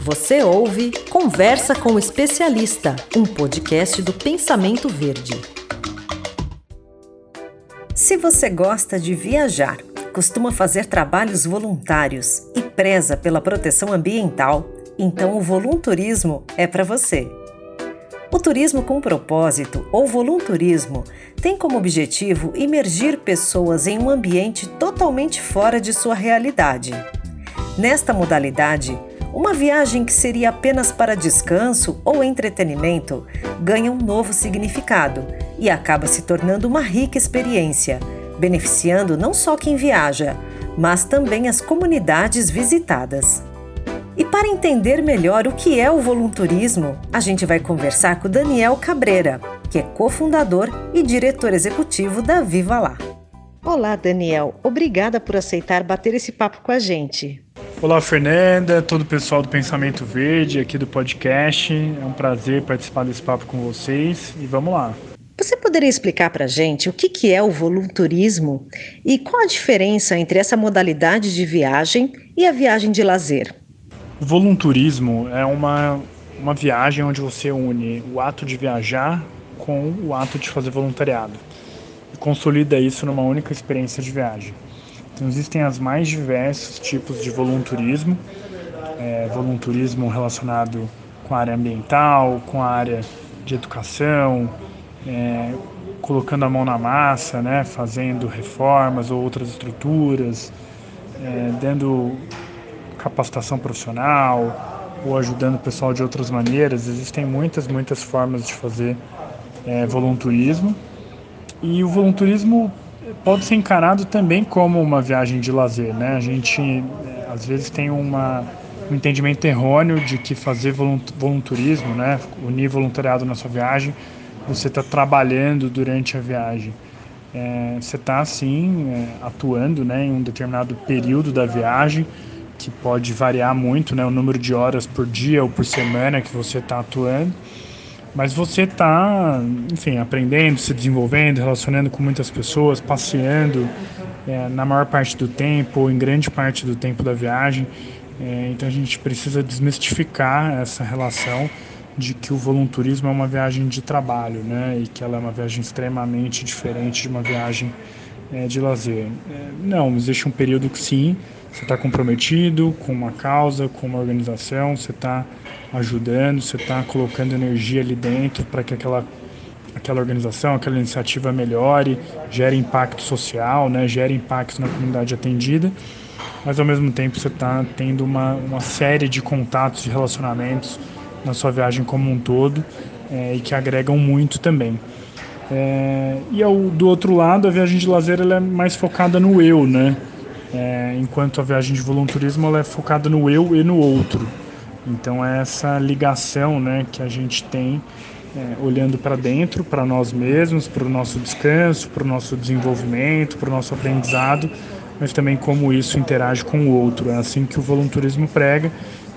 Você ouve Conversa com o Especialista, um podcast do Pensamento Verde. Se você gosta de viajar, costuma fazer trabalhos voluntários e preza pela proteção ambiental, então o volunturismo é para você. O turismo com propósito ou volunturismo tem como objetivo imergir pessoas em um ambiente totalmente fora de sua realidade. Nesta modalidade, uma viagem que seria apenas para descanso ou entretenimento ganha um novo significado e acaba se tornando uma rica experiência, beneficiando não só quem viaja, mas também as comunidades visitadas. E para entender melhor o que é o volunturismo, a gente vai conversar com Daniel Cabreira, que é cofundador e diretor executivo da Viva Lá. Olá, Daniel. Obrigada por aceitar bater esse papo com a gente. Olá, Fernanda, todo o pessoal do Pensamento Verde aqui do podcast. É um prazer participar desse papo com vocês e vamos lá. Você poderia explicar para a gente o que, que é o volunturismo e qual a diferença entre essa modalidade de viagem e a viagem de lazer? O volunturismo é uma, uma viagem onde você une o ato de viajar com o ato de fazer voluntariado e consolida isso numa única experiência de viagem. Então, existem as mais diversos tipos de volunturismo, é, volunturismo relacionado com a área ambiental, com a área de educação, é, colocando a mão na massa, né, fazendo reformas ou outras estruturas, é, dando capacitação profissional ou ajudando o pessoal de outras maneiras. Existem muitas, muitas formas de fazer é, volunturismo. E o volunturismo pode ser encarado também como uma viagem de lazer, né? A gente é, às vezes tem uma, um entendimento errôneo de que fazer volunturismo, né, unir voluntariado na sua viagem, você está trabalhando durante a viagem. É, você está assim é, atuando, né, em um determinado período da viagem que pode variar muito, né, o número de horas por dia ou por semana que você está atuando, mas você está, enfim, aprendendo, se desenvolvendo, relacionando com muitas pessoas, passeando é, na maior parte do tempo ou em grande parte do tempo da viagem. É, então a gente precisa desmistificar essa relação de que o volunturismo é uma viagem de trabalho, né, e que ela é uma viagem extremamente diferente de uma viagem é, de lazer. É, não, existe um período que sim, você está comprometido com uma causa, com uma organização, você está ajudando, você está colocando energia ali dentro para que aquela, aquela organização, aquela iniciativa melhore, gere impacto social, né, gere impacto na comunidade atendida, mas ao mesmo tempo você está tendo uma, uma série de contatos e relacionamentos na sua viagem como um todo é, e que agregam muito também. É, e ao, do outro lado, a viagem de lazer ela é mais focada no eu, né? É, enquanto a viagem de voluntarismo ela é focada no eu e no outro. Então é essa ligação né, que a gente tem é, olhando para dentro, para nós mesmos, para o nosso descanso, para o nosso desenvolvimento, para o nosso aprendizado, mas também como isso interage com o outro. É assim que o voluntarismo prega,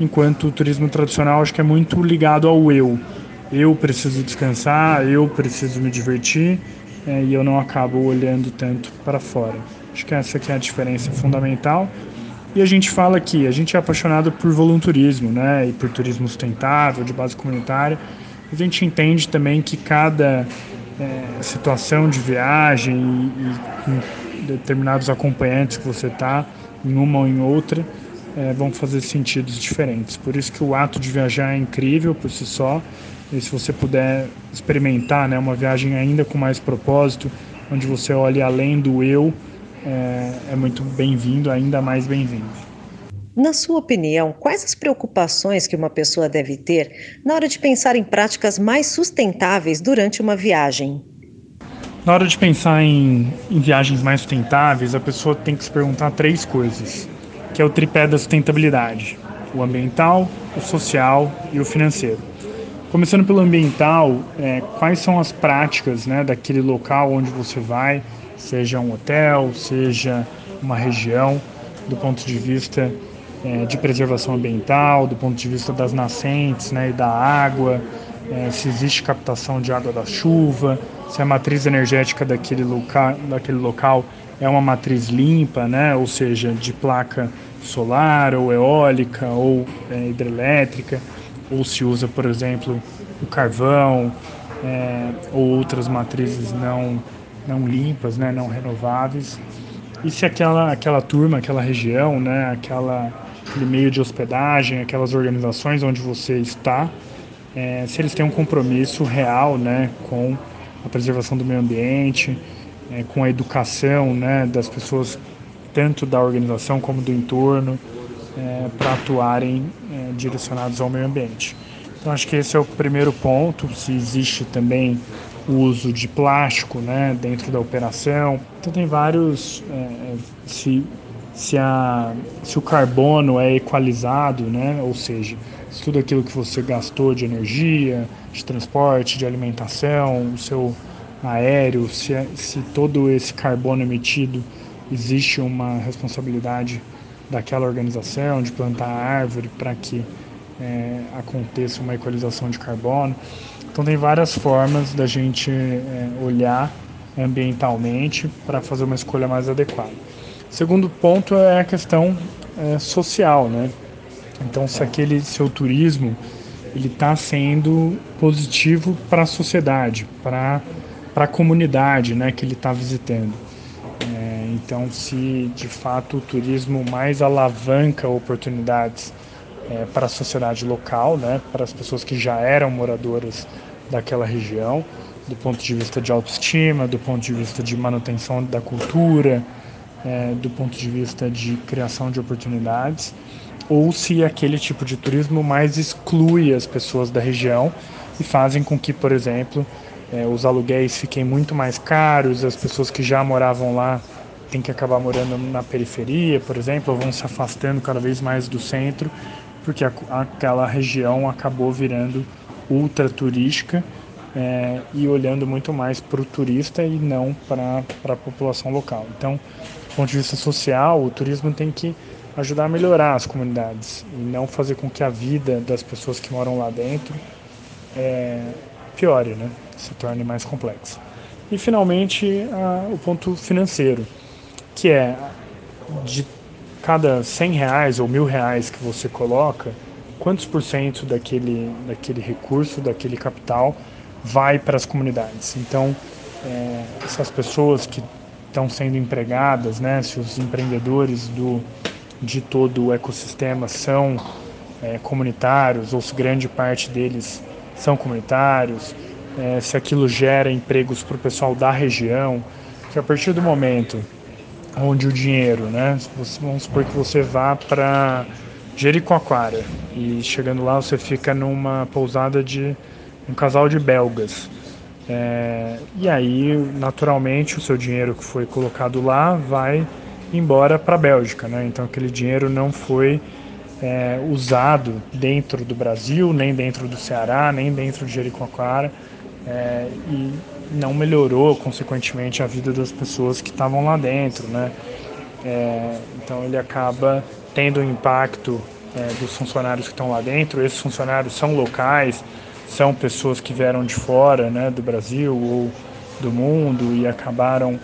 enquanto o turismo tradicional acho que é muito ligado ao eu. Eu preciso descansar, eu preciso me divertir é, e eu não acabo olhando tanto para fora. Acho que essa aqui é a diferença fundamental. E a gente fala que a gente é apaixonado por voluntarismo, né, e por turismo sustentável, de base comunitária. A gente entende também que cada é, situação de viagem e, e determinados acompanhantes que você está, em uma ou em outra, é, vão fazer sentidos diferentes. Por isso que o ato de viajar é incrível por si só. E se você puder experimentar né, uma viagem ainda com mais propósito, onde você olha além do eu, é, é muito bem-vindo, ainda mais bem-vindo. Na sua opinião, quais as preocupações que uma pessoa deve ter na hora de pensar em práticas mais sustentáveis durante uma viagem? Na hora de pensar em, em, viagens mais sustentáveis, a pessoa tem que se perguntar três coisas, que é o tripé da sustentabilidade: o ambiental, o social e o financeiro. Começando pelo ambiental, é, quais são as práticas né, daquele local onde você vai seja um hotel, seja uma região, do ponto de vista é, de preservação ambiental, do ponto de vista das nascentes né, e da água, é, se existe captação de água da chuva, se a matriz energética daquele local, daquele local é uma matriz limpa, né, ou seja, de placa solar ou eólica ou é, hidrelétrica, ou se usa, por exemplo, o carvão é, ou outras matrizes não, não limpas, né, não renováveis. E se aquela, aquela turma, aquela região, né, aquela, aquele meio de hospedagem, aquelas organizações onde você está, é, se eles têm um compromisso real né, com a preservação do meio ambiente, é, com a educação né, das pessoas, tanto da organização como do entorno, é, para atuarem é, direcionados ao meio ambiente. Então, acho que esse é o primeiro ponto. Se existe também o uso de plástico né, dentro da operação. Então, tem vários. É, se, se, a, se o carbono é equalizado, né, ou seja, se tudo aquilo que você gastou de energia, de transporte, de alimentação, o seu aéreo, se, se todo esse carbono emitido existe uma responsabilidade daquela organização de plantar árvore para que é, aconteça uma equalização de carbono. Então tem várias formas da gente é, olhar ambientalmente para fazer uma escolha mais adequada. Segundo ponto é a questão é, social, né? Então se aquele seu turismo ele está sendo positivo para a sociedade, para para a comunidade, né, que ele está visitando. Então se de fato o turismo mais alavanca oportunidades é, para a sociedade local, né, para as pessoas que já eram moradoras daquela região, do ponto de vista de autoestima, do ponto de vista de manutenção da cultura, é, do ponto de vista de criação de oportunidades, ou se aquele tipo de turismo mais exclui as pessoas da região e fazem com que, por exemplo, é, os aluguéis fiquem muito mais caros, as pessoas que já moravam lá têm que acabar morando na periferia, por exemplo, ou vão se afastando cada vez mais do centro porque a, aquela região acabou virando ultra turística é, e olhando muito mais para o turista e não para a população local. Então, do ponto de vista social, o turismo tem que ajudar a melhorar as comunidades e não fazer com que a vida das pessoas que moram lá dentro é, piore, né? se torne mais complexa. E finalmente a, o ponto financeiro, que é de cada 100 reais ou mil reais que você coloca, quantos por cento daquele, daquele recurso, daquele capital vai para as comunidades? Então, é, essas pessoas que estão sendo empregadas, né, se os empreendedores do, de todo o ecossistema são é, comunitários ou se grande parte deles são comunitários, é, se aquilo gera empregos para o pessoal da região, que a partir do momento onde o dinheiro, né? Vamos supor que você vá para Jericoacoara e chegando lá você fica numa pousada de um casal de belgas. É, e aí, naturalmente, o seu dinheiro que foi colocado lá vai embora para a Bélgica, né? Então aquele dinheiro não foi é, usado dentro do Brasil, nem dentro do Ceará, nem dentro de Jericoacoara. É, e não melhorou, consequentemente, a vida das pessoas que estavam lá dentro, né? É, então ele acaba tendo um impacto é, dos funcionários que estão lá dentro. Esses funcionários são locais, são pessoas que vieram de fora, né, do Brasil ou do mundo e acabaram é,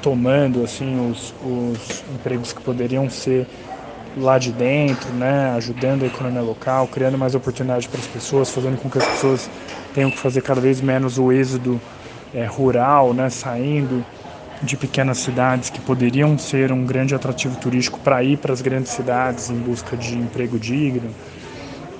tomando assim os, os empregos que poderiam ser lá de dentro, né, ajudando a economia local, criando mais oportunidades para as pessoas, fazendo com que as pessoas tenham que fazer cada vez menos o êxodo é, rural, né, saindo de pequenas cidades que poderiam ser um grande atrativo turístico para ir para as grandes cidades em busca de emprego digno.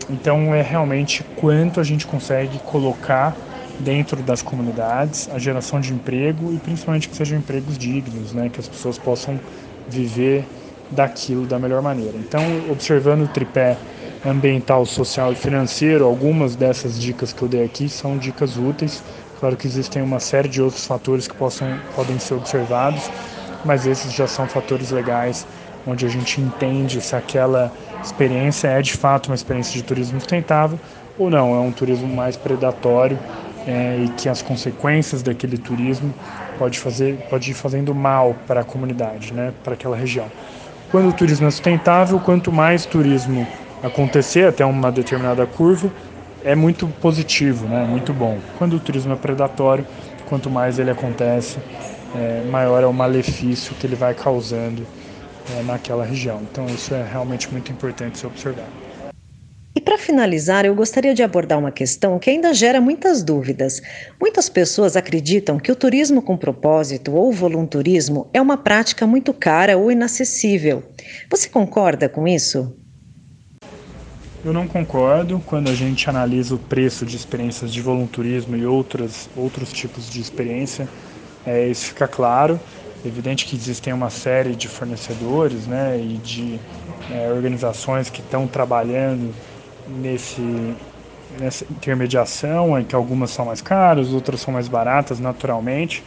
Então é realmente quanto a gente consegue colocar dentro das comunidades a geração de emprego e principalmente que sejam empregos dignos, né, que as pessoas possam viver daquilo da melhor maneira. Então, observando o tripé ambiental, social e financeiro, algumas dessas dicas que eu dei aqui são dicas úteis. Claro que existem uma série de outros fatores que possam, podem ser observados, mas esses já são fatores legais onde a gente entende se aquela experiência é de fato uma experiência de turismo sustentável ou não, é um turismo mais predatório é, e que as consequências daquele turismo pode fazer pode ir fazendo mal para a comunidade, né, para aquela região. Quando o turismo é sustentável, quanto mais turismo acontecer até uma determinada curva, é muito positivo, né? muito bom. Quando o turismo é predatório, quanto mais ele acontece, é, maior é o malefício que ele vai causando é, naquela região. Então isso é realmente muito importante se observar. E para finalizar, eu gostaria de abordar uma questão que ainda gera muitas dúvidas. Muitas pessoas acreditam que o turismo com propósito ou volunturismo é uma prática muito cara ou inacessível. Você concorda com isso? Eu não concordo quando a gente analisa o preço de experiências de volunturismo e outras, outros tipos de experiência. É, isso fica claro. É evidente que existem uma série de fornecedores né, e de é, organizações que estão trabalhando nesse, nessa intermediação, em que algumas são mais caras, outras são mais baratas naturalmente.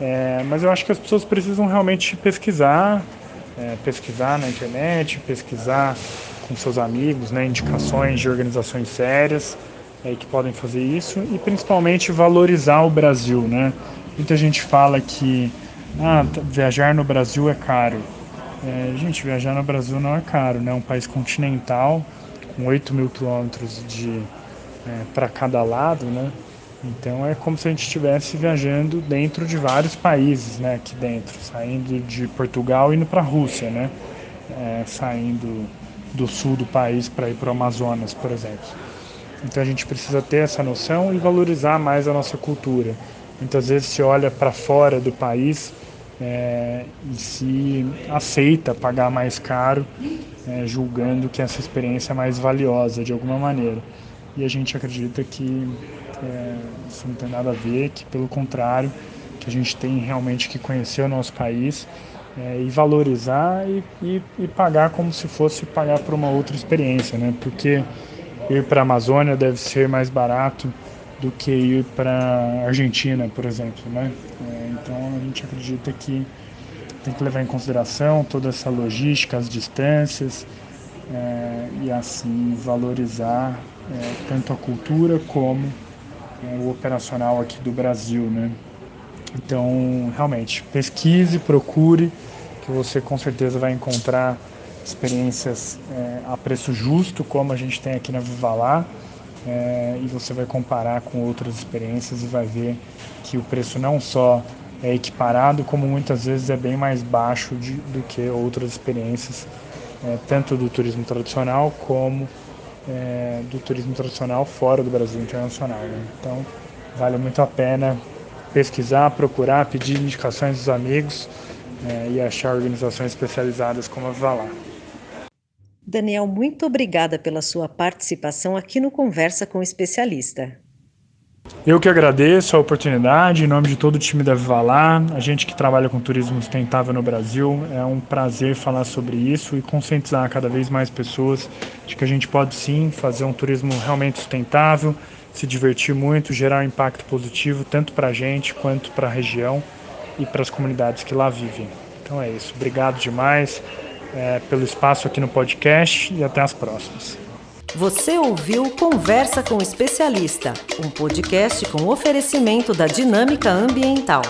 É, mas eu acho que as pessoas precisam realmente pesquisar, é, pesquisar na internet, pesquisar com seus amigos, né, indicações de organizações sérias é, que podem fazer isso e principalmente valorizar o Brasil, né? Muita gente fala que ah, viajar no Brasil é caro. É, gente, viajar no Brasil não é caro, né? É um país continental com 8 mil quilômetros de é, para cada lado, né? Então é como se a gente estivesse viajando dentro de vários países, né? Aqui dentro, saindo de Portugal e indo para a Rússia, né? É, saindo do sul do país para ir para o Amazonas, por exemplo. Então a gente precisa ter essa noção e valorizar mais a nossa cultura. Muitas vezes se olha para fora do país é, e se aceita pagar mais caro, é, julgando que essa experiência é mais valiosa de alguma maneira. E a gente acredita que é, isso não tem nada a ver, que pelo contrário, que a gente tem realmente que conhecer o nosso país é, e valorizar e, e, e, pagar como se fosse pagar por uma outra experiência, né? Porque ir para a Amazônia deve ser mais barato do que ir para Argentina, por exemplo, né? É, então a gente acredita que tem que levar em consideração toda essa logística, as distâncias é, e assim valorizar é, tanto a cultura como é, o operacional aqui do Brasil, né? Então, realmente, pesquise, procure, que você com certeza vai encontrar experiências é, a preço justo, como a gente tem aqui na Vivalá, é, e você vai comparar com outras experiências e vai ver que o preço não só é equiparado, como muitas vezes é bem mais baixo de, do que outras experiências, é, tanto do turismo tradicional como é, do turismo tradicional fora do Brasil internacional. Né? Então, vale muito a pena pesquisar, procurar, pedir indicações dos amigos é, e achar organizações especializadas como a Valar. Daniel, muito obrigada pela sua participação aqui no Conversa com o Especialista. Eu que agradeço a oportunidade, em nome de todo o time da Vivalar, a gente que trabalha com turismo sustentável no Brasil, é um prazer falar sobre isso e conscientizar cada vez mais pessoas de que a gente pode sim fazer um turismo realmente sustentável, se divertir muito, gerar um impacto positivo tanto para a gente quanto para a região e para as comunidades que lá vivem. Então é isso. Obrigado demais é, pelo espaço aqui no podcast e até as próximas. Você ouviu Conversa com o Especialista, um podcast com oferecimento da Dinâmica Ambiental.